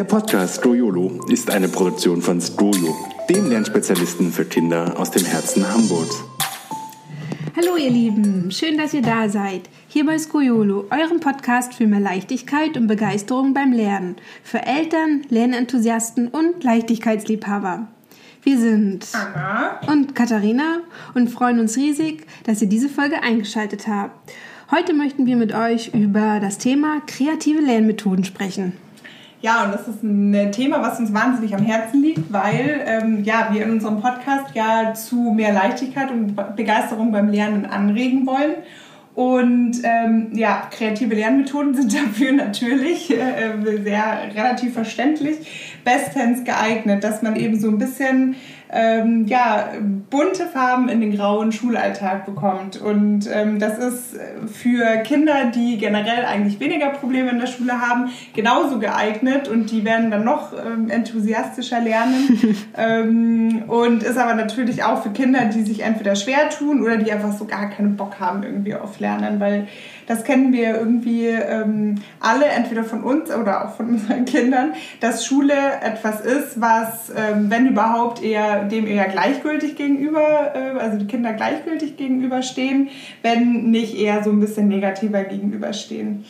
Der Podcast Stroyolo ist eine Produktion von Stroyo, dem Lernspezialisten für Kinder aus dem Herzen Hamburgs. Hallo ihr Lieben, schön, dass ihr da seid. Hier bei Skoyolo, eurem Podcast für mehr Leichtigkeit und Begeisterung beim Lernen. Für Eltern, Lernenthusiasten und Leichtigkeitsliebhaber. Wir sind Anna und Katharina und freuen uns riesig, dass ihr diese Folge eingeschaltet habt. Heute möchten wir mit euch über das Thema kreative Lernmethoden sprechen. Ja, und das ist ein Thema, was uns wahnsinnig am Herzen liegt, weil ähm, ja, wir in unserem Podcast ja zu mehr Leichtigkeit und Begeisterung beim Lernen anregen wollen. Und ähm, ja, kreative Lernmethoden sind dafür natürlich äh, sehr relativ verständlich bestens geeignet, dass man eben so ein bisschen ähm, ja, bunte Farben in den grauen Schulalltag bekommt. Und ähm, das ist für Kinder, die generell eigentlich weniger Probleme in der Schule haben, genauso geeignet und die werden dann noch ähm, enthusiastischer lernen. ähm, und ist aber natürlich auch für Kinder, die sich entweder schwer tun oder die einfach so gar keinen Bock haben irgendwie auf Lernen, weil das kennen wir irgendwie ähm, alle, entweder von uns oder auch von unseren Kindern, dass Schule etwas ist, was, ähm, wenn überhaupt, eher dem eher gleichgültig gegenüber, äh, also die Kinder gleichgültig gegenüberstehen, wenn nicht eher so ein bisschen negativer gegenüberstehen.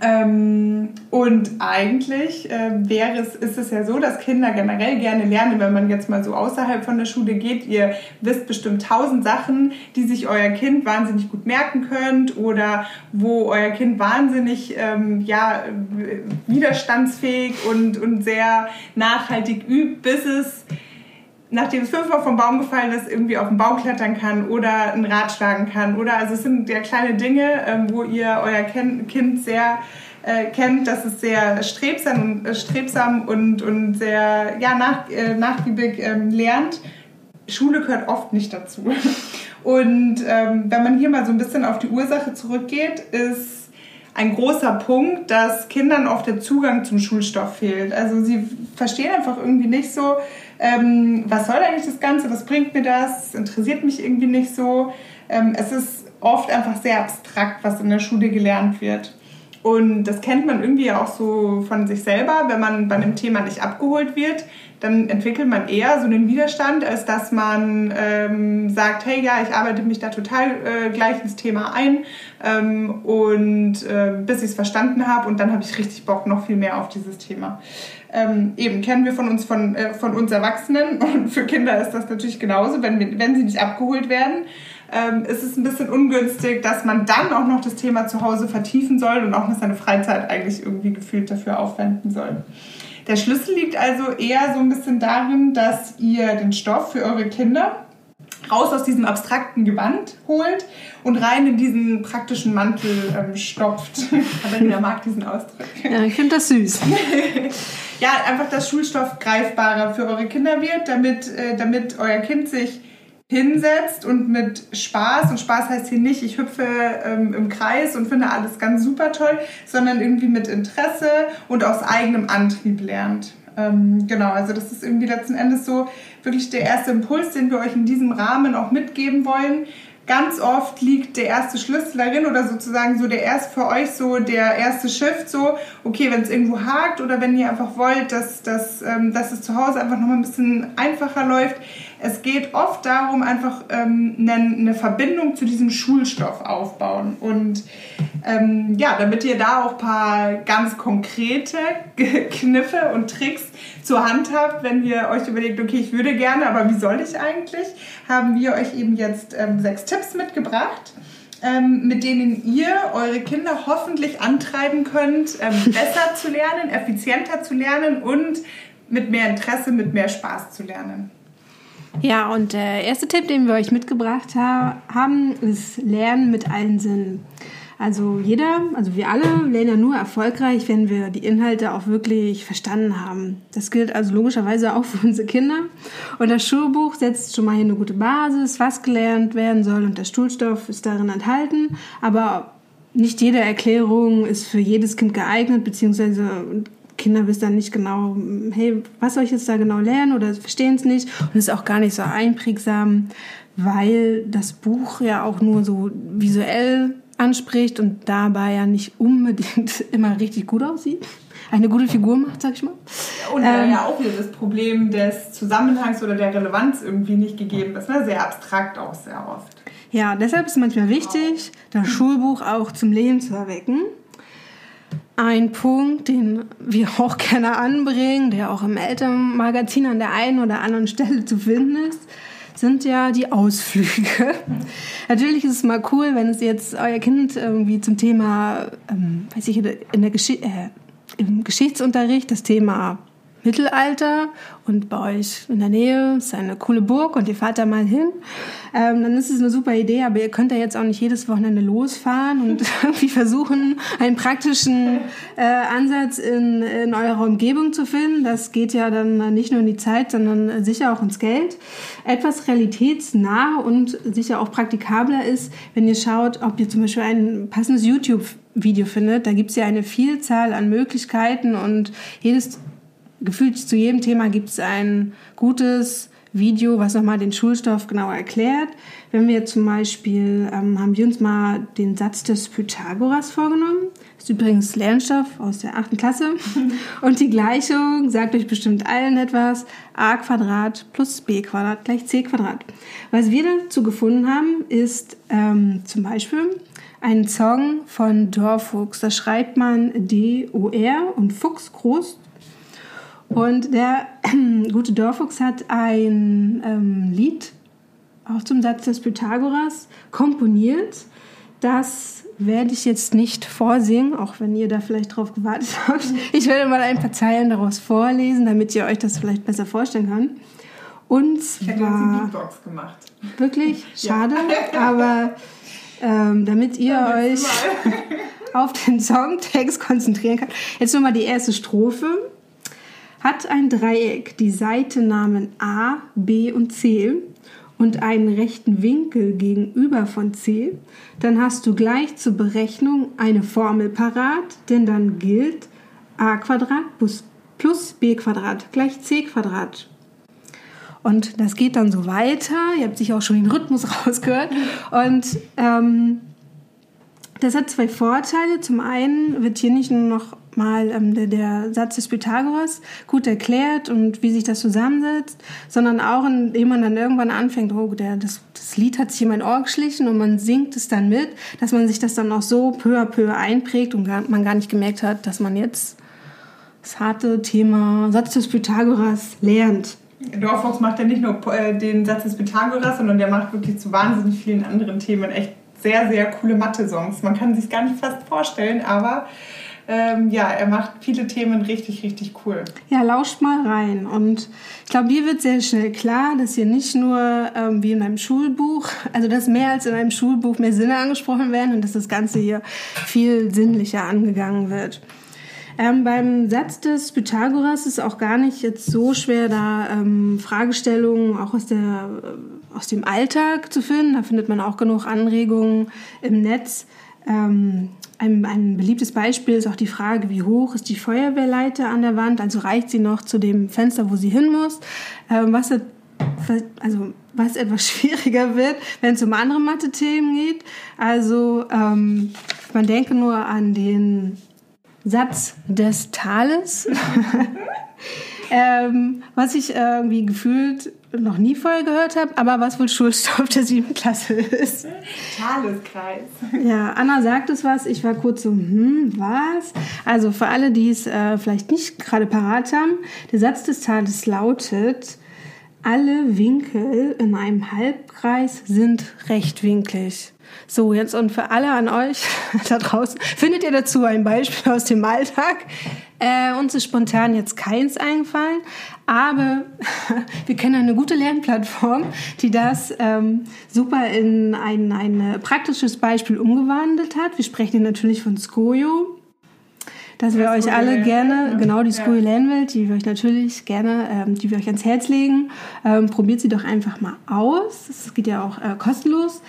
Ähm, und eigentlich äh, wäre es, ist es ja so, dass Kinder generell gerne lernen, wenn man jetzt mal so außerhalb von der Schule geht. Ihr wisst bestimmt tausend Sachen, die sich euer Kind wahnsinnig gut merken könnt oder wo euer Kind wahnsinnig ähm, ja, widerstandsfähig und, und sehr nachhaltig übt, bis es nachdem es fünfmal vom Baum gefallen ist, irgendwie auf den Baum klettern kann oder ein Rad schlagen kann. Oder also es sind ja kleine Dinge, ähm, wo ihr euer Kind sehr äh, kennt, dass es sehr strebsam äh, strebsam und, und sehr ja, nach, äh, nachgiebig ähm, lernt. Schule gehört oft nicht dazu. Und ähm, wenn man hier mal so ein bisschen auf die Ursache zurückgeht, ist ein großer Punkt, dass Kindern oft der Zugang zum Schulstoff fehlt. Also sie verstehen einfach irgendwie nicht so, ähm, was soll eigentlich das Ganze, was bringt mir das, interessiert mich irgendwie nicht so. Ähm, es ist oft einfach sehr abstrakt, was in der Schule gelernt wird. Und das kennt man irgendwie auch so von sich selber, wenn man bei einem Thema nicht abgeholt wird, dann entwickelt man eher so einen Widerstand, als dass man ähm, sagt, hey ja, ich arbeite mich da total äh, gleich ins Thema ein ähm, und äh, bis ich es verstanden habe und dann habe ich richtig Bock noch viel mehr auf dieses Thema. Ähm, eben kennen wir von uns, von, äh, von uns Erwachsenen und für Kinder ist das natürlich genauso, wenn, wir, wenn sie nicht abgeholt werden. Ähm, ist es ein bisschen ungünstig, dass man dann auch noch das Thema zu Hause vertiefen soll und auch noch seine Freizeit eigentlich irgendwie gefühlt dafür aufwenden soll. Der Schlüssel liegt also eher so ein bisschen darin, dass ihr den Stoff für eure Kinder raus aus diesem abstrakten Gewand holt und rein in diesen praktischen Mantel ähm, stopft. Katharina mag diesen Ausdruck. Ja, ich finde das süß. ja, einfach, dass Schulstoff greifbarer für eure Kinder wird, damit, äh, damit euer Kind sich hinsetzt und mit Spaß, und Spaß heißt hier nicht, ich hüpfe ähm, im Kreis und finde alles ganz super toll, sondern irgendwie mit Interesse und aus eigenem Antrieb lernt. Ähm, genau, also das ist irgendwie letzten Endes so wirklich der erste Impuls, den wir euch in diesem Rahmen auch mitgeben wollen. Ganz oft liegt der erste Schlüssel darin oder sozusagen so der erst für euch so der erste Shift so, okay, wenn es irgendwo hakt oder wenn ihr einfach wollt, dass, dass, ähm, dass es zu Hause einfach nochmal ein bisschen einfacher läuft, es geht oft darum, einfach ähm, eine, eine, Verbindung zu diesem Schulstoff aufbauen. Und ähm, ja, damit ihr da auch ein paar ganz konkrete Kniffe und Tricks zur Hand habt, wenn ihr euch überlegt, okay, ich würde gerne, aber wie soll ich eigentlich, haben wir euch eben jetzt ähm, sechs Tipps mitgebracht. Ähm, mit denen ihr eure Kinder hoffentlich antreiben könnt, ähm, besser zu lernen, effizienter zu lernen und mit mehr Interesse, mit mehr Spaß zu lernen. Ja, und der erste Tipp, den wir euch mitgebracht haben, ist Lernen mit allen Sinnen. Also jeder, also wir alle lernen ja nur erfolgreich, wenn wir die Inhalte auch wirklich verstanden haben. Das gilt also logischerweise auch für unsere Kinder. Und das Schulbuch setzt schon mal hier eine gute Basis, was gelernt werden soll und der Schulstoff ist darin enthalten. Aber nicht jede Erklärung ist für jedes Kind geeignet, beziehungsweise Kinder wissen dann nicht genau, hey, was soll ich jetzt da genau lernen oder verstehen es nicht und es ist auch gar nicht so einprägsam, weil das Buch ja auch nur so visuell anspricht und dabei ja nicht unbedingt immer richtig gut aussieht. eine gute Figur macht, sag ich mal. Und ähm, ja auch wieder das Problem des Zusammenhangs oder der Relevanz irgendwie nicht gegeben ist. Ne? Sehr abstrakt auch sehr oft. Ja, deshalb ist es manchmal wichtig, das Schulbuch auch zum Leben zu erwecken. Ein Punkt, den wir auch gerne anbringen, der auch im Elternmagazin an der einen oder anderen Stelle zu finden ist, sind ja die Ausflüge. Natürlich ist es mal cool, wenn es jetzt euer Kind irgendwie zum Thema, ähm, weiß ich, in der Gesch äh, im Geschichtsunterricht das Thema Mittelalter und bei euch in der Nähe ist eine coole Burg und ihr fahrt da mal hin, ähm, dann ist es eine super Idee, aber ihr könnt ja jetzt auch nicht jedes Wochenende losfahren und irgendwie versuchen, einen praktischen äh, Ansatz in, in eurer Umgebung zu finden. Das geht ja dann nicht nur in die Zeit, sondern sicher auch ins Geld. Etwas realitätsnah und sicher auch praktikabler ist, wenn ihr schaut, ob ihr zum Beispiel ein passendes YouTube Video findet. Da gibt es ja eine Vielzahl an Möglichkeiten und jedes gefühlt zu jedem Thema gibt es ein gutes Video, was nochmal den Schulstoff genauer erklärt. Wenn wir zum Beispiel, ähm, haben wir uns mal den Satz des Pythagoras vorgenommen. Das ist übrigens Lernstoff aus der achten Klasse. Und die Gleichung sagt euch bestimmt allen etwas. a Quadrat plus b Quadrat gleich c Quadrat. Was wir dazu gefunden haben, ist ähm, zum Beispiel ein Song von Dorfuchs. Da schreibt man D-O-R und Fuchs groß und der äh, gute Dorfuchs hat ein ähm, Lied, auch zum Satz des Pythagoras, komponiert. Das werde ich jetzt nicht vorsingen, auch wenn ihr da vielleicht drauf gewartet habt. Ich werde mal ein paar Zeilen daraus vorlesen, damit ihr euch das vielleicht besser vorstellen könnt. Und zwar, ich jetzt Beatbox gemacht. Wirklich? Schade. Ja. Aber ähm, damit ihr ja, euch auf den Songtext konzentrieren könnt. Jetzt nur mal die erste Strophe. Hat ein Dreieck die Seitennamen A, B und C und einen rechten Winkel gegenüber von C, dann hast du gleich zur Berechnung eine Formel parat, denn dann gilt a Quadrat plus b gleich c. Und das geht dann so weiter. Ihr habt sich auch schon den Rhythmus rausgehört. Und ähm, das hat zwei Vorteile. Zum einen wird hier nicht nur noch mal ähm, der, der, Satz des Pythagoras gut erklärt und wie sich das zusammensetzt, sondern auch, indem man dann irgendwann anfängt, oh, der, das, das Lied hat sich in mein Ohr geschlichen und man singt es dann mit, dass man sich das dann auch so peu à peu einprägt und gar, man gar nicht gemerkt hat, dass man jetzt das harte Thema Satz des Pythagoras lernt. Dorfox macht ja nicht nur äh, den Satz des Pythagoras, sondern der macht wirklich zu wahnsinnig vielen anderen Themen echt sehr, sehr coole Mathe-Songs. Man kann sich gar nicht fast vorstellen, aber ähm, ja, er macht viele Themen richtig, richtig cool. Ja, lauscht mal rein. Und ich glaube, dir wird sehr schnell klar, dass hier nicht nur ähm, wie in einem Schulbuch, also dass mehr als in einem Schulbuch mehr Sinne angesprochen werden und dass das Ganze hier viel sinnlicher angegangen wird. Ähm, beim Satz des Pythagoras ist auch gar nicht jetzt so schwer, da ähm, Fragestellungen auch aus, der, aus dem Alltag zu finden. Da findet man auch genug Anregungen im Netz. Ähm, ein, ein, beliebtes Beispiel ist auch die Frage, wie hoch ist die Feuerwehrleiter an der Wand? Also reicht sie noch zu dem Fenster, wo sie hin muss? Ähm, was, also, was etwas schwieriger wird, wenn es um andere Mathe-Themen geht. Also ähm, man denke nur an den Satz des Tales. ähm, was ich irgendwie gefühlt noch nie vorher gehört habe, aber was wohl Schulstoff der siebten Klasse ist. Taleskreis. Ja, Anna sagt es was. Ich war kurz so, hm, was? Also für alle, die es äh, vielleicht nicht gerade parat haben, der Satz des Tales lautet, alle Winkel in einem Halbkreis sind rechtwinklig. So, jetzt und für alle an euch da draußen, findet ihr dazu ein Beispiel aus dem Alltag? Äh, uns ist spontan jetzt keins eingefallen, aber wir kennen eine gute Lernplattform, die das ähm, super in ein, ein praktisches Beispiel umgewandelt hat. Wir sprechen hier natürlich von Skojo dass wir euch alle gerne, genau die. Lernwelt, die wir euch natürlich gerne, ähm, die wir euch ans Herz legen. Ähm, probiert sie doch einfach mal aus. Das geht ja auch äh, kostenlos.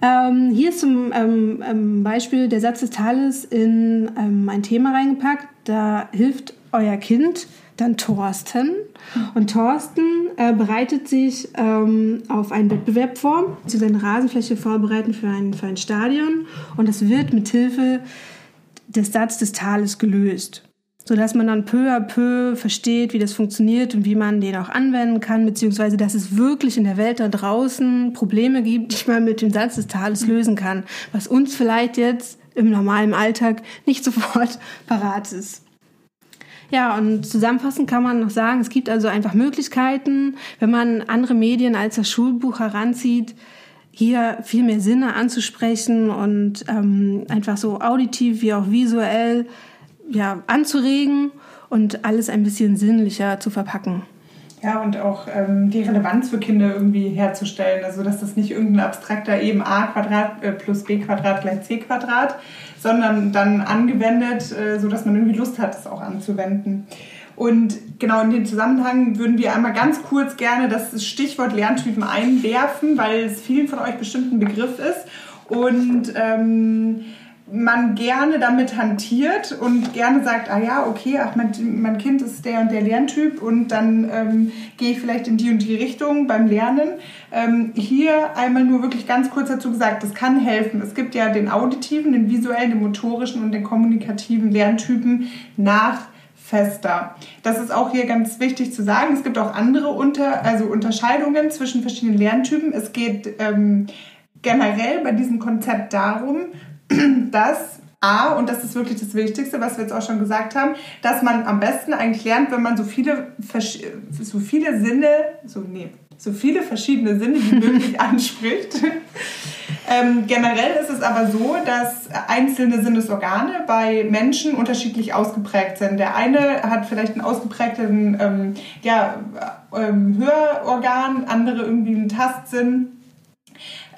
Ähm, hier ist zum ähm, ähm, Beispiel der Satz des Tales in ähm, ein Thema reingepackt. Da hilft euer Kind dann Thorsten. Und Thorsten äh, bereitet sich ähm, auf einen Wettbewerb vor, zu seiner Rasenfläche vorbereiten für ein, für ein Stadion. Und das wird mit Hilfe des Satz des Tales gelöst. sodass man dann peu à peu versteht, wie das funktioniert und wie man den auch anwenden kann, beziehungsweise dass es wirklich in der Welt da draußen Probleme gibt, die man mit dem Satz des Tales lösen kann, was uns vielleicht jetzt im normalen Alltag nicht sofort parat ist. Ja, und zusammenfassend kann man noch sagen, es gibt also einfach Möglichkeiten, wenn man andere Medien als das Schulbuch heranzieht, hier viel mehr Sinne anzusprechen und ähm, einfach so auditiv wie auch visuell ja, anzuregen und alles ein bisschen sinnlicher zu verpacken. Ja, und auch ähm, die Relevanz für Kinder irgendwie herzustellen. Also, dass das nicht irgendein abstrakter eben a Quadrat äh, plus b Quadrat gleich c Quadrat, sondern dann angewendet, äh, sodass man irgendwie Lust hat, das auch anzuwenden. Und genau in dem Zusammenhang würden wir einmal ganz kurz gerne das Stichwort Lerntypen einwerfen, weil es vielen von euch bestimmt ein Begriff ist. Und ähm, man gerne damit hantiert und gerne sagt, ah ja, okay, ach, mein, mein Kind ist der und der Lerntyp und dann ähm, gehe ich vielleicht in die und die Richtung beim Lernen. Ähm, hier einmal nur wirklich ganz kurz dazu gesagt, das kann helfen. Es gibt ja den auditiven, den visuellen, den motorischen und den kommunikativen Lerntypen nach fester. Das ist auch hier ganz wichtig zu sagen. Es gibt auch andere unter, also Unterscheidungen zwischen verschiedenen Lerntypen. Es geht ähm, generell bei diesem Konzept darum, dass A, und das ist wirklich das Wichtigste, was wir jetzt auch schon gesagt haben, dass man am besten eigentlich lernt, wenn man so viele, so viele Sinne, so, nee, so viele verschiedene Sinne wie möglich anspricht. ähm, generell ist es aber so, dass einzelne Sinnesorgane bei Menschen unterschiedlich ausgeprägt sind. Der eine hat vielleicht einen ausgeprägten ähm, ja, ähm, Hörorgan, andere irgendwie einen Tastsinn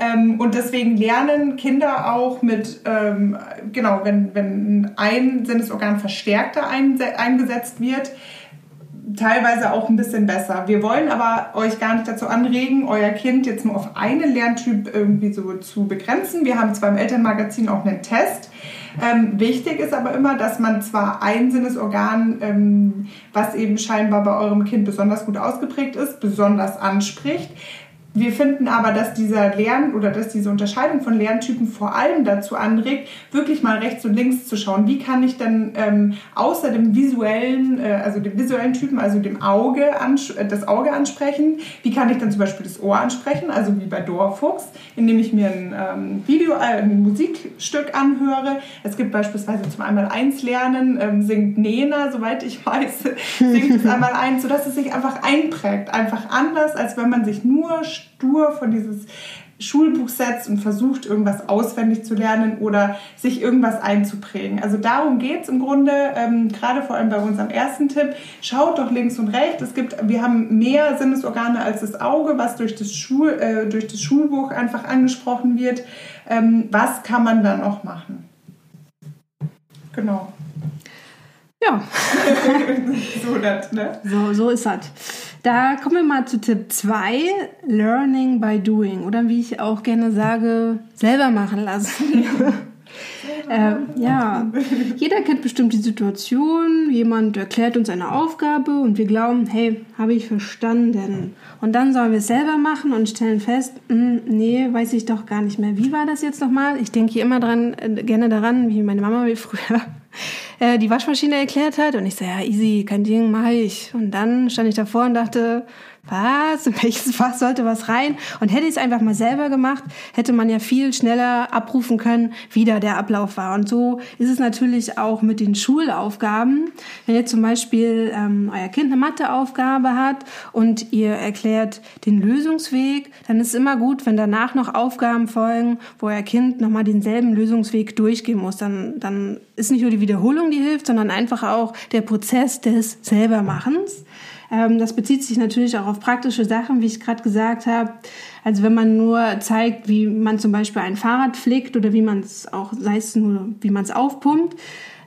ähm, und deswegen lernen Kinder auch mit, ähm, genau, wenn, wenn ein Sinnesorgan verstärkter eingesetzt wird, teilweise auch ein bisschen besser. Wir wollen aber euch gar nicht dazu anregen, euer Kind jetzt nur auf einen Lerntyp irgendwie so zu begrenzen. Wir haben zwar im Elternmagazin auch einen Test. Ähm, wichtig ist aber immer, dass man zwar ein Sinnesorgan, ähm, was eben scheinbar bei eurem Kind besonders gut ausgeprägt ist, besonders anspricht. Wir finden aber, dass dieser Lern- oder dass diese Unterscheidung von Lerntypen vor allem dazu anregt, wirklich mal rechts und links zu schauen. Wie kann ich denn ähm, außer dem visuellen, äh, also dem visuellen Typen, also dem Auge, das Auge ansprechen? Wie kann ich dann zum Beispiel das Ohr ansprechen, also wie bei Dorfuchs, indem ich mir ein ähm, Video, äh, ein Musikstück anhöre. Es gibt beispielsweise zum einmal eins lernen, ähm, singt Nena, soweit ich weiß, singt es einmal eins, sodass es sich einfach einprägt, einfach anders, als wenn man sich nur stur von dieses Schulbuch setzt und versucht, irgendwas auswendig zu lernen oder sich irgendwas einzuprägen. Also darum geht es im Grunde, ähm, gerade vor allem bei unserem ersten Tipp. Schaut doch links und rechts. Es gibt, wir haben mehr Sinnesorgane als das Auge, was durch das, Schul, äh, durch das Schulbuch einfach angesprochen wird. Ähm, was kann man da noch machen? Genau. Ja. so, das, ne? so, so ist das. Da kommen wir mal zu Tipp 2, Learning by Doing. Oder wie ich auch gerne sage, selber machen lassen. äh, ja, jeder kennt bestimmt die Situation, jemand erklärt uns eine Aufgabe und wir glauben, hey, habe ich verstanden. Und dann sollen wir es selber machen und stellen fest, mh, hm, nee, weiß ich doch gar nicht mehr. Wie war das jetzt nochmal? Ich denke hier immer dran, äh, gerne daran, wie meine Mama mir früher äh, die Waschmaschine erklärt hat. Und ich so, ja, easy, kein Ding, mach ich. Und dann stand ich davor und dachte, was, in welches Fach sollte was rein? Und hätte ich es einfach mal selber gemacht, hätte man ja viel schneller abrufen können, wie da der Ablauf war. Und so ist es natürlich auch mit den Schulaufgaben. Wenn ihr zum Beispiel ähm, euer Kind eine Matheaufgabe hat und ihr erklärt den Lösungsweg, dann ist es immer gut, wenn danach noch Aufgaben folgen, wo euer Kind nochmal denselben Lösungsweg durchgehen muss. Dann, dann ist nicht nur die Wiederholung, die hilft, sondern einfach auch der Prozess des Selbermachens. Ähm, das bezieht sich natürlich auch auf praktische Sachen, wie ich gerade gesagt habe. Also wenn man nur zeigt, wie man zum Beispiel ein Fahrrad pflegt oder wie man es auch, sei es nur, wie man es aufpumpt,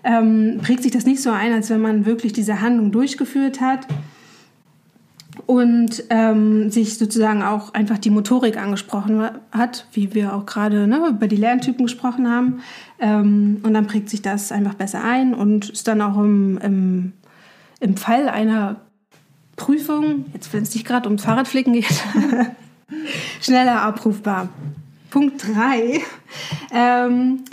ähm, prägt sich das nicht so ein, als wenn man wirklich diese Handlung durchgeführt hat und ähm, sich sozusagen auch einfach die Motorik angesprochen hat, wie wir auch gerade ne, über die Lerntypen gesprochen haben. Ähm, und dann prägt sich das einfach besser ein und ist dann auch im, im, im Fall einer Prüfung, jetzt wenn es nicht gerade um Fahrradflicken geht, schneller abrufbar. Punkt 3. Ähm,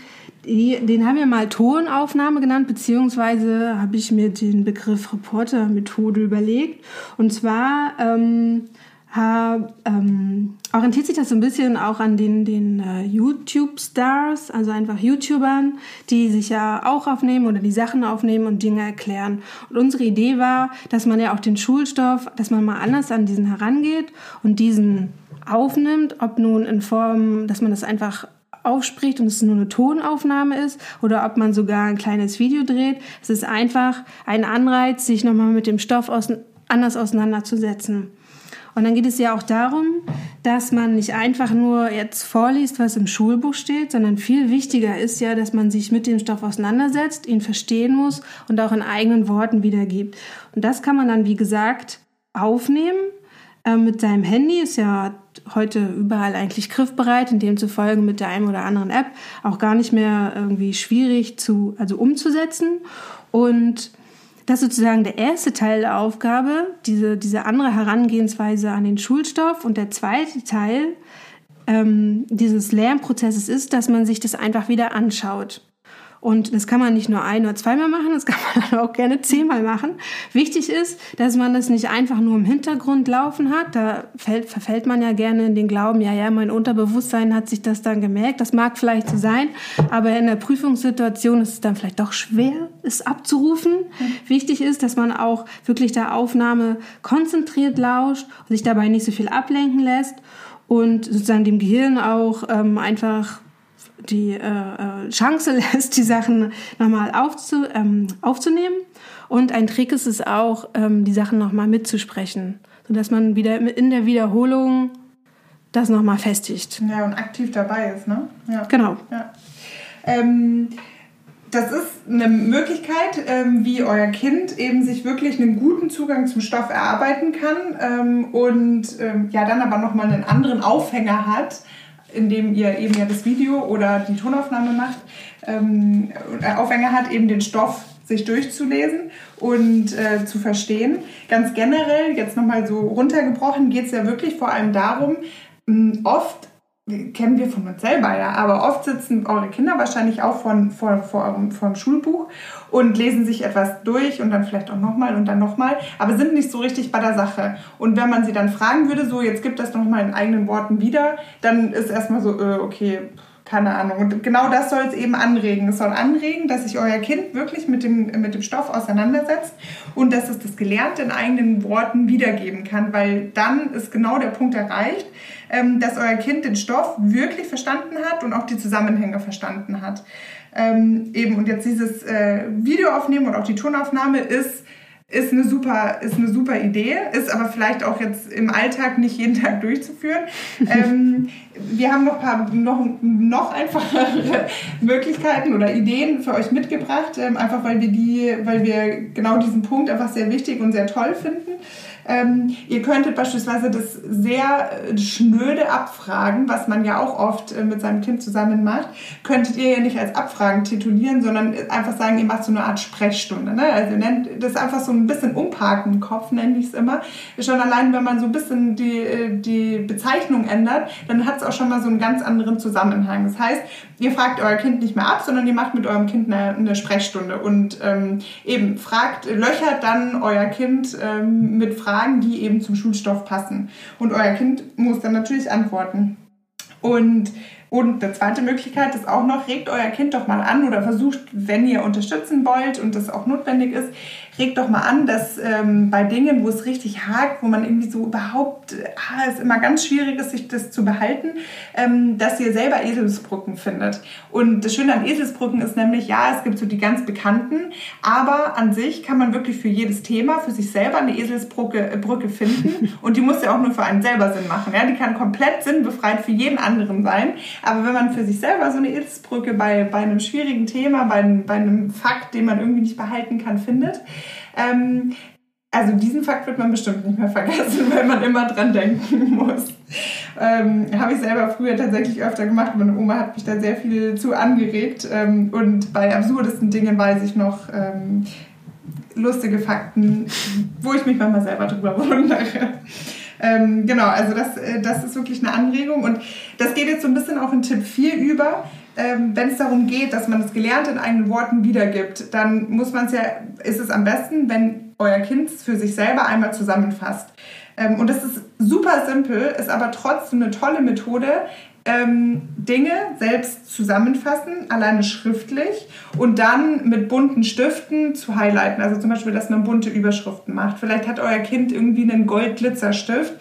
den haben wir mal Tonaufnahme genannt, beziehungsweise habe ich mir den Begriff Reporter-Methode überlegt. Und zwar ähm, hab, ähm, orientiert sich das so ein bisschen auch an den, den äh, YouTube-Stars, also einfach YouTubern, die sich ja auch aufnehmen oder die Sachen aufnehmen und Dinge erklären. Und unsere Idee war, dass man ja auch den Schulstoff, dass man mal anders an diesen herangeht und diesen aufnimmt, ob nun in Form, dass man das einfach aufspricht und es nur eine Tonaufnahme ist oder ob man sogar ein kleines Video dreht. Es ist einfach ein Anreiz, sich nochmal mit dem Stoff aus, anders auseinanderzusetzen. Und dann geht es ja auch darum, dass man nicht einfach nur jetzt vorliest, was im Schulbuch steht, sondern viel wichtiger ist ja, dass man sich mit dem Stoff auseinandersetzt, ihn verstehen muss und auch in eigenen Worten wiedergibt. Und das kann man dann, wie gesagt, aufnehmen. Äh, mit seinem Handy ist ja heute überall eigentlich griffbereit, in demzufolge mit der einen oder anderen App auch gar nicht mehr irgendwie schwierig zu, also umzusetzen. Und das ist sozusagen der erste Teil der Aufgabe, diese, diese andere Herangehensweise an den Schulstoff. Und der zweite Teil ähm, dieses Lernprozesses ist, dass man sich das einfach wieder anschaut. Und das kann man nicht nur ein oder zweimal machen, das kann man auch gerne zehnmal machen. Wichtig ist, dass man das nicht einfach nur im Hintergrund laufen hat. Da fällt, verfällt man ja gerne in den Glauben, ja, ja, mein Unterbewusstsein hat sich das dann gemerkt. Das mag vielleicht so sein, aber in der Prüfungssituation ist es dann vielleicht doch schwer, es abzurufen. Mhm. Wichtig ist, dass man auch wirklich der Aufnahme konzentriert lauscht und sich dabei nicht so viel ablenken lässt und sozusagen dem Gehirn auch ähm, einfach die äh, äh, Chance lässt, die Sachen nochmal aufzu, ähm, aufzunehmen. Und ein Trick ist es auch, ähm, die Sachen nochmal mitzusprechen, sodass man wieder in der Wiederholung das nochmal festigt. Ja, und aktiv dabei ist, ne? Ja. Genau. Ja. Ähm, das ist eine Möglichkeit, ähm, wie euer Kind eben sich wirklich einen guten Zugang zum Stoff erarbeiten kann ähm, und ähm, ja dann aber nochmal einen anderen Aufhänger hat, indem ihr eben ja das Video oder die Tonaufnahme macht, ähm, Aufhänger hat, eben den Stoff sich durchzulesen und äh, zu verstehen. Ganz generell, jetzt nochmal so runtergebrochen, geht es ja wirklich vor allem darum, oft kennen wir von uns selber, ja, aber oft sitzen eure Kinder wahrscheinlich auch vor, vor, vor, vor dem Schulbuch und lesen sich etwas durch und dann vielleicht auch nochmal und dann nochmal, aber sind nicht so richtig bei der Sache. Und wenn man sie dann fragen würde, so jetzt gibt das nochmal in eigenen Worten wieder, dann ist erstmal so, äh, okay, keine Ahnung. Und genau das soll es eben anregen. Es soll anregen, dass sich euer Kind wirklich mit dem, mit dem Stoff auseinandersetzt und dass es das Gelernte in eigenen Worten wiedergeben kann, weil dann ist genau der Punkt erreicht, ähm, dass euer Kind den Stoff wirklich verstanden hat und auch die Zusammenhänge verstanden hat. Ähm, eben, und jetzt dieses äh, Video aufnehmen und auch die Tonaufnahme ist ist eine super, ist eine super Idee, ist aber vielleicht auch jetzt im Alltag nicht jeden Tag durchzuführen. ähm, wir haben noch ein paar noch, noch einfachere Möglichkeiten oder Ideen für euch mitgebracht, ähm, einfach weil wir die, weil wir genau diesen Punkt einfach sehr wichtig und sehr toll finden. Ähm, ihr könntet beispielsweise das sehr äh, schnöde Abfragen, was man ja auch oft äh, mit seinem Kind zusammen macht, könntet ihr ja nicht als Abfragen titulieren, sondern einfach sagen, ihr macht so eine Art Sprechstunde. Ne? Also nennt das einfach so ein bisschen umparken im Kopf, nenne ich es immer. Schon allein, wenn man so ein bisschen die, äh, die Bezeichnung ändert, dann hat es auch schon mal so einen ganz anderen Zusammenhang. Das heißt, ihr fragt euer Kind nicht mehr ab, sondern ihr macht mit eurem Kind eine, eine Sprechstunde und ähm, eben fragt, löchert dann euer Kind ähm, mit Fragen Fragen, die eben zum Schulstoff passen. Und euer Kind muss dann natürlich antworten. Und und eine zweite Möglichkeit ist auch noch, regt euer Kind doch mal an oder versucht, wenn ihr unterstützen wollt und das auch notwendig ist, regt doch mal an, dass ähm, bei Dingen, wo es richtig hakt, wo man irgendwie so überhaupt, ah, es immer ganz schwierig ist, sich das zu behalten, ähm, dass ihr selber Eselsbrücken findet. Und das Schöne an Eselsbrücken ist nämlich, ja, es gibt so die ganz bekannten, aber an sich kann man wirklich für jedes Thema, für sich selber eine Eselsbrücke äh, Brücke finden und die muss ja auch nur für einen selber Sinn machen. Ja? Die kann komplett sinnbefreit für jeden anderen sein. Aber wenn man für sich selber so eine Ilzbrücke bei, bei einem schwierigen Thema, bei, bei einem Fakt, den man irgendwie nicht behalten kann, findet, ähm, also diesen Fakt wird man bestimmt nicht mehr vergessen, weil man immer dran denken muss. Ähm, Habe ich selber früher tatsächlich öfter gemacht. Meine Oma hat mich da sehr viel zu angeregt. Ähm, und bei absurdesten Dingen weiß ich noch ähm, lustige Fakten, wo ich mich manchmal selber drüber wundere. Ähm, genau, also das, äh, das ist wirklich eine Anregung und das geht jetzt so ein bisschen auf den Tipp 4 über. Ähm, wenn es darum geht, dass man das Gelernte in eigenen Worten wiedergibt, dann muss man es ja, ist es am besten, wenn euer Kind es für sich selber einmal zusammenfasst. Ähm, und das ist super simpel, ist aber trotzdem eine tolle Methode, ähm, Dinge selbst zusammenfassen, alleine schriftlich und dann mit bunten Stiften zu highlighten. Also zum Beispiel, dass man bunte Überschriften macht. Vielleicht hat euer Kind irgendwie einen Goldglitzerstift.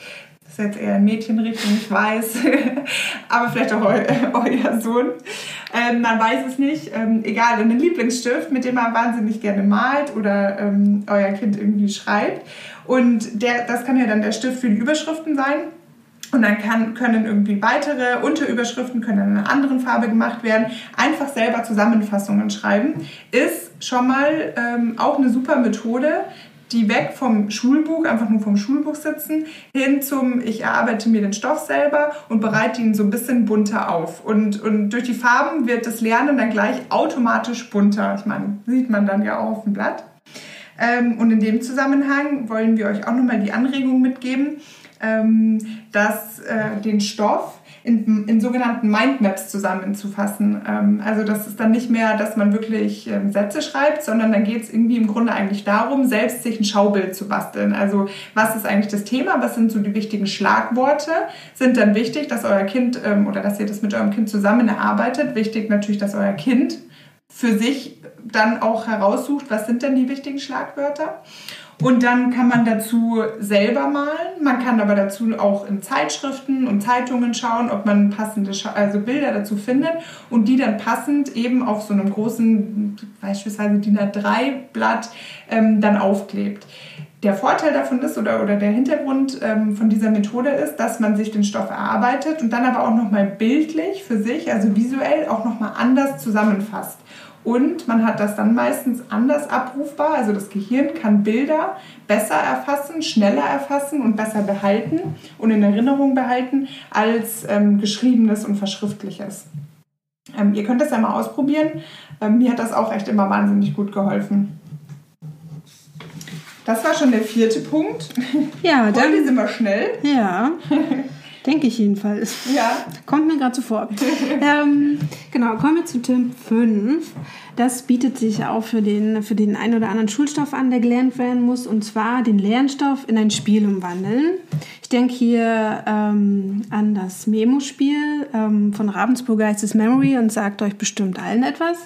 Das ist jetzt eher in Mädchenrichtung, ich weiß. Aber vielleicht auch eu euer Sohn. Ähm, man weiß es nicht. Ähm, egal, einen Lieblingsstift, mit dem man wahnsinnig gerne malt oder ähm, euer Kind irgendwie schreibt. Und der, das kann ja dann der Stift für die Überschriften sein. Und dann kann, können irgendwie weitere Unterüberschriften können in einer anderen Farbe gemacht werden. Einfach selber Zusammenfassungen schreiben ist schon mal ähm, auch eine super Methode, die weg vom Schulbuch, einfach nur vom Schulbuch sitzen, hin zum, ich erarbeite mir den Stoff selber und bereite ihn so ein bisschen bunter auf. Und, und durch die Farben wird das Lernen dann gleich automatisch bunter. Ich meine, sieht man dann ja auch auf dem Blatt. Ähm, und in dem Zusammenhang wollen wir euch auch nochmal die Anregung mitgeben, ähm, dass äh, den Stoff in, in sogenannten Mindmaps zusammenzufassen. Ähm, also das ist dann nicht mehr, dass man wirklich ähm, Sätze schreibt, sondern dann geht es irgendwie im Grunde eigentlich darum, selbst sich ein Schaubild zu basteln. Also was ist eigentlich das Thema, was sind so die wichtigen Schlagworte, sind dann wichtig, dass euer Kind ähm, oder dass ihr das mit eurem Kind zusammen erarbeitet. Wichtig natürlich, dass euer Kind für sich dann auch heraussucht, was sind denn die wichtigen Schlagwörter. Und dann kann man dazu selber malen. Man kann aber dazu auch in Zeitschriften und Zeitungen schauen, ob man passende Scha also Bilder dazu findet und die dann passend eben auf so einem großen, beispielsweise DIN A3-Blatt, ähm, dann aufklebt. Der Vorteil davon ist oder, oder der Hintergrund ähm, von dieser Methode ist, dass man sich den Stoff erarbeitet und dann aber auch nochmal bildlich für sich, also visuell, auch nochmal anders zusammenfasst. Und man hat das dann meistens anders abrufbar. Also das Gehirn kann Bilder besser erfassen, schneller erfassen und besser behalten und in Erinnerung behalten als ähm, geschriebenes und verschriftliches. Ähm, ihr könnt das ja mal ausprobieren. Ähm, mir hat das auch echt immer wahnsinnig gut geholfen. Das war schon der vierte Punkt. Ja, dann Heute sind wir schnell. Ja. Denke ich jedenfalls. Ja. Kommt mir gerade so vor. ähm, genau, kommen wir zu Tipp 5. Das bietet sich auch für den, für den einen oder anderen Schulstoff an, der gelernt werden muss, und zwar den Lernstoff in ein Spiel umwandeln. Ich denke hier ähm, an das Memo-Spiel ähm, von Ravensburger heißt es Memory und sagt euch bestimmt allen etwas.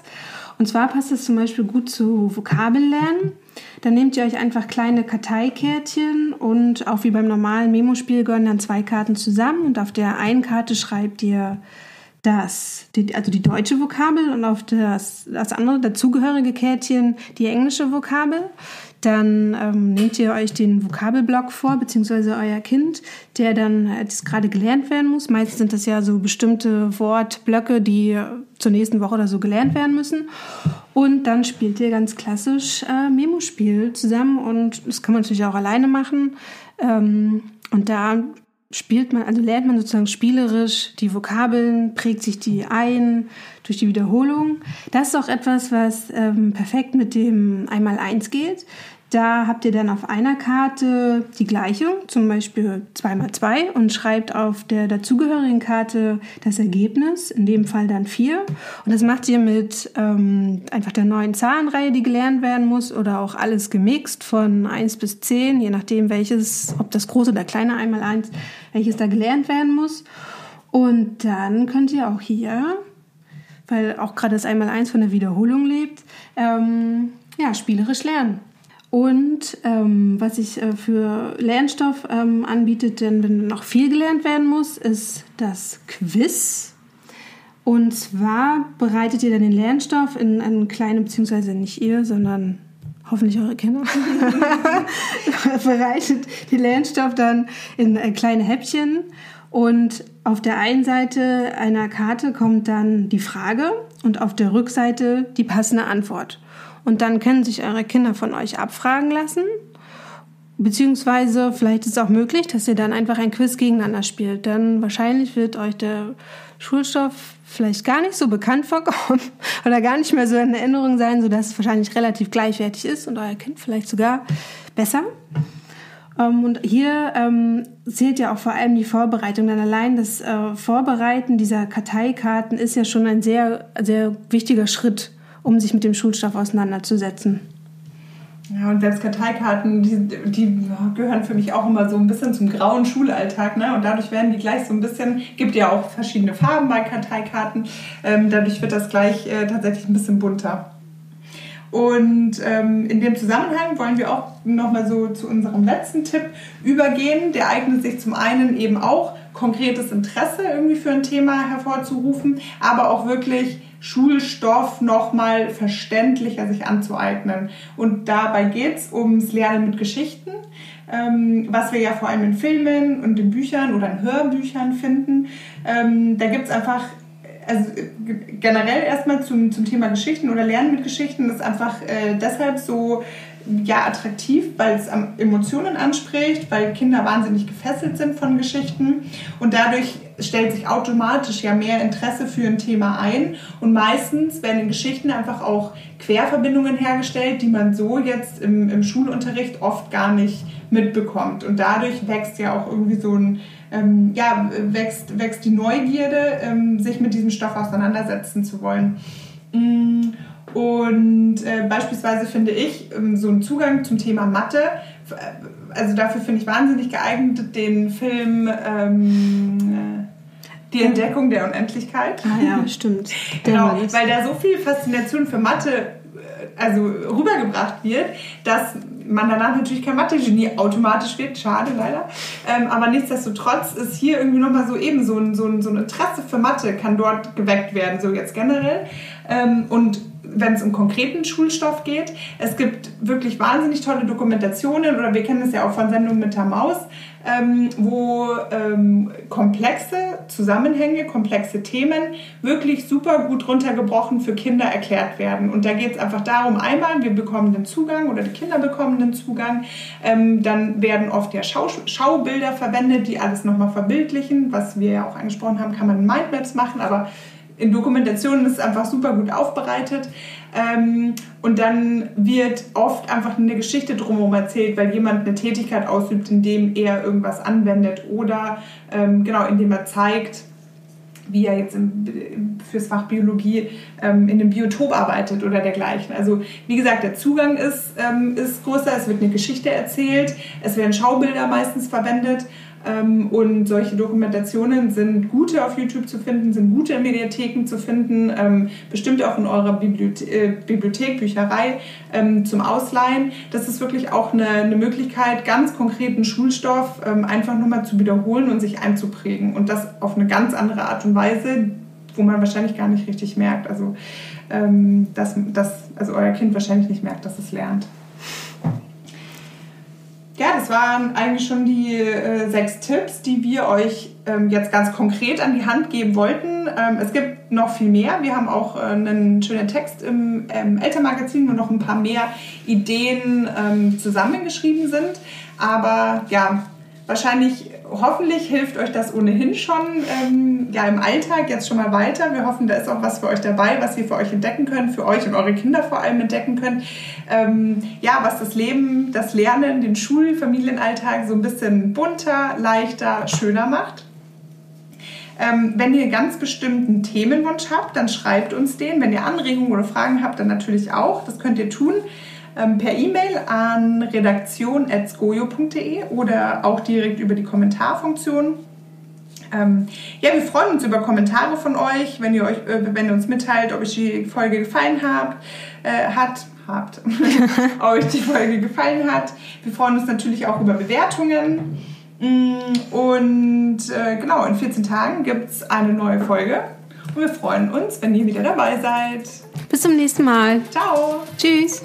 Und zwar passt es zum Beispiel gut zu Vokabellernen. Dann nehmt ihr euch einfach kleine Karteikärtchen und auch wie beim normalen Memo-Spiel gehören dann zwei Karten zusammen und auf der einen Karte schreibt ihr das, also die deutsche Vokabel und auf das, das andere dazugehörige Kärtchen die englische Vokabel. Dann ähm, nehmt ihr euch den Vokabelblock vor, beziehungsweise euer Kind, der dann jetzt gerade gelernt werden muss. Meistens sind das ja so bestimmte Wortblöcke, die zur nächsten Woche oder so gelernt werden müssen. Und dann spielt ihr ganz klassisch äh, Memo-Spiel zusammen und das kann man natürlich auch alleine machen. Ähm, und da spielt man, also lernt man sozusagen spielerisch die Vokabeln, prägt sich die ein durch die Wiederholung. Das ist auch etwas, was ähm, perfekt mit dem Einmal-Eins geht. Da habt ihr dann auf einer Karte die Gleichung, zum Beispiel 2 mal 2 und schreibt auf der dazugehörigen Karte das Ergebnis, in dem Fall dann 4. Und das macht ihr mit ähm, einfach der neuen Zahlenreihe, die gelernt werden muss oder auch alles gemixt von 1 bis 10, je nachdem welches, ob das große oder kleine einmal 1, welches da gelernt werden muss. Und dann könnt ihr auch hier, weil auch gerade das einmal 1 von der Wiederholung lebt, ähm, ja, spielerisch lernen. Und ähm, was ich äh, für Lernstoff ähm, anbietet, denn wenn noch viel gelernt werden muss, ist das Quiz. Und zwar bereitet ihr dann den Lernstoff in einen kleinen, beziehungsweise nicht ihr, sondern hoffentlich eure Kinder, bereitet den Lernstoff dann in äh, kleine Häppchen. Und auf der einen Seite einer Karte kommt dann die Frage und auf der Rückseite die passende Antwort. Und dann können sich eure Kinder von euch abfragen lassen. Beziehungsweise vielleicht ist es auch möglich, dass ihr dann einfach ein Quiz gegeneinander spielt. Dann wahrscheinlich wird euch der Schulstoff vielleicht gar nicht so bekannt vorkommen oder gar nicht mehr so in Erinnerung sein, sodass es wahrscheinlich relativ gleichwertig ist und euer Kind vielleicht sogar besser. Ähm, und hier ähm, zählt ja auch vor allem die Vorbereitung. Denn allein das äh, Vorbereiten dieser Karteikarten ist ja schon ein sehr, sehr wichtiger Schritt, um sich mit dem Schulstoff auseinanderzusetzen. Ja, und selbst Karteikarten, die, die gehören für mich auch immer so ein bisschen zum grauen Schulalltag. Ne? Und dadurch werden die gleich so ein bisschen, gibt ja auch verschiedene Farben bei Karteikarten, ähm, dadurch wird das gleich äh, tatsächlich ein bisschen bunter. Und ähm, in dem Zusammenhang wollen wir auch nochmal so zu unserem letzten Tipp übergehen. Der eignet sich zum einen eben auch konkretes Interesse irgendwie für ein Thema hervorzurufen, aber auch wirklich Schulstoff nochmal verständlicher sich anzueignen. Und dabei geht es ums Lernen mit Geschichten, ähm, was wir ja vor allem in Filmen und in Büchern oder in Hörbüchern finden. Ähm, da gibt es einfach also generell erstmal zum, zum Thema Geschichten oder Lernen mit Geschichten ist einfach äh, deshalb so ja, attraktiv, weil es Emotionen anspricht, weil Kinder wahnsinnig gefesselt sind von Geschichten und dadurch stellt sich automatisch ja mehr Interesse für ein Thema ein und meistens werden in Geschichten einfach auch Querverbindungen hergestellt, die man so jetzt im, im Schulunterricht oft gar nicht mitbekommt und dadurch wächst ja auch irgendwie so ein, ähm, ja, wächst, wächst die Neugierde, ähm, sich mit diesem Stoff auseinandersetzen zu wollen. Mm. Und äh, beispielsweise finde ich ähm, so einen Zugang zum Thema Mathe, äh, also dafür finde ich wahnsinnig geeignet den Film ähm, Die Entdeckung der Unendlichkeit. Ah ja, stimmt. genau, weil da so viel Faszination für Mathe äh, also rübergebracht wird, dass man danach natürlich kein Mathe-Genie automatisch wird, schade leider. Ähm, aber nichtsdestotrotz ist hier irgendwie nochmal so eben so ein, so, ein, so ein Interesse für Mathe kann dort geweckt werden, so jetzt generell. Ähm, und wenn es um konkreten Schulstoff geht. Es gibt wirklich wahnsinnig tolle Dokumentationen oder wir kennen es ja auch von Sendungen mit der Maus, ähm, wo ähm, komplexe Zusammenhänge, komplexe Themen wirklich super gut runtergebrochen für Kinder erklärt werden. Und da geht es einfach darum, einmal, wir bekommen den Zugang oder die Kinder bekommen den Zugang, ähm, dann werden oft ja Schau Schaubilder verwendet, die alles nochmal verbildlichen, was wir ja auch angesprochen haben, kann man in Mindmaps machen, aber in Dokumentationen ist es einfach super gut aufbereitet. Ähm, und dann wird oft einfach eine Geschichte drumherum erzählt, weil jemand eine Tätigkeit ausübt, indem er irgendwas anwendet oder ähm, genau, indem er zeigt, wie er jetzt im, fürs Fach Biologie ähm, in einem Biotop arbeitet oder dergleichen. Also wie gesagt, der Zugang ist, ähm, ist größer, es wird eine Geschichte erzählt, es werden Schaubilder meistens verwendet und solche Dokumentationen sind gute auf YouTube zu finden, sind gute in Mediatheken zu finden, ähm, bestimmt auch in eurer Bibliothe äh, Bibliothek, Bücherei ähm, zum Ausleihen. Das ist wirklich auch eine, eine Möglichkeit, ganz konkreten Schulstoff einfach nochmal zu wiederholen und sich einzuprägen. Und das auf eine ganz andere Art und Weise, wo man wahrscheinlich gar nicht richtig merkt. Also, dass, dass also euer Kind wahrscheinlich nicht merkt, dass es lernt. Ja, das waren eigentlich schon die äh, sechs Tipps, die wir euch ähm, jetzt ganz konkret an die Hand geben wollten. Ähm, es gibt noch viel mehr. Wir haben auch äh, einen schönen Text im ähm, Elternmagazin, wo noch ein paar mehr Ideen ähm, zusammengeschrieben sind. Aber ja, wahrscheinlich hoffentlich hilft euch das ohnehin schon ähm, ja, im Alltag jetzt schon mal weiter. Wir hoffen, da ist auch was für euch dabei, was ihr für euch entdecken könnt, für euch und eure Kinder vor allem entdecken könnt. Ähm, ja, was das Leben, das Lernen, den Schul-, Familienalltag so ein bisschen bunter, leichter, schöner macht. Ähm, wenn ihr ganz bestimmten Themenwunsch habt, dann schreibt uns den. Wenn ihr Anregungen oder Fragen habt, dann natürlich auch. Das könnt ihr tun ähm, per E-Mail an redaktion.skojo.de oder auch direkt über die Kommentarfunktion. Ähm, ja, wir freuen uns über Kommentare von euch, wenn ihr, euch, äh, wenn ihr uns mitteilt, ob euch die Folge gefallen habt, äh, hat, habt, euch die Folge gefallen hat. Wir freuen uns natürlich auch über Bewertungen. Mm, und äh, genau, in 14 Tagen gibt es eine neue Folge. Und wir freuen uns, wenn ihr wieder dabei seid. Bis zum nächsten Mal. Ciao. Tschüss.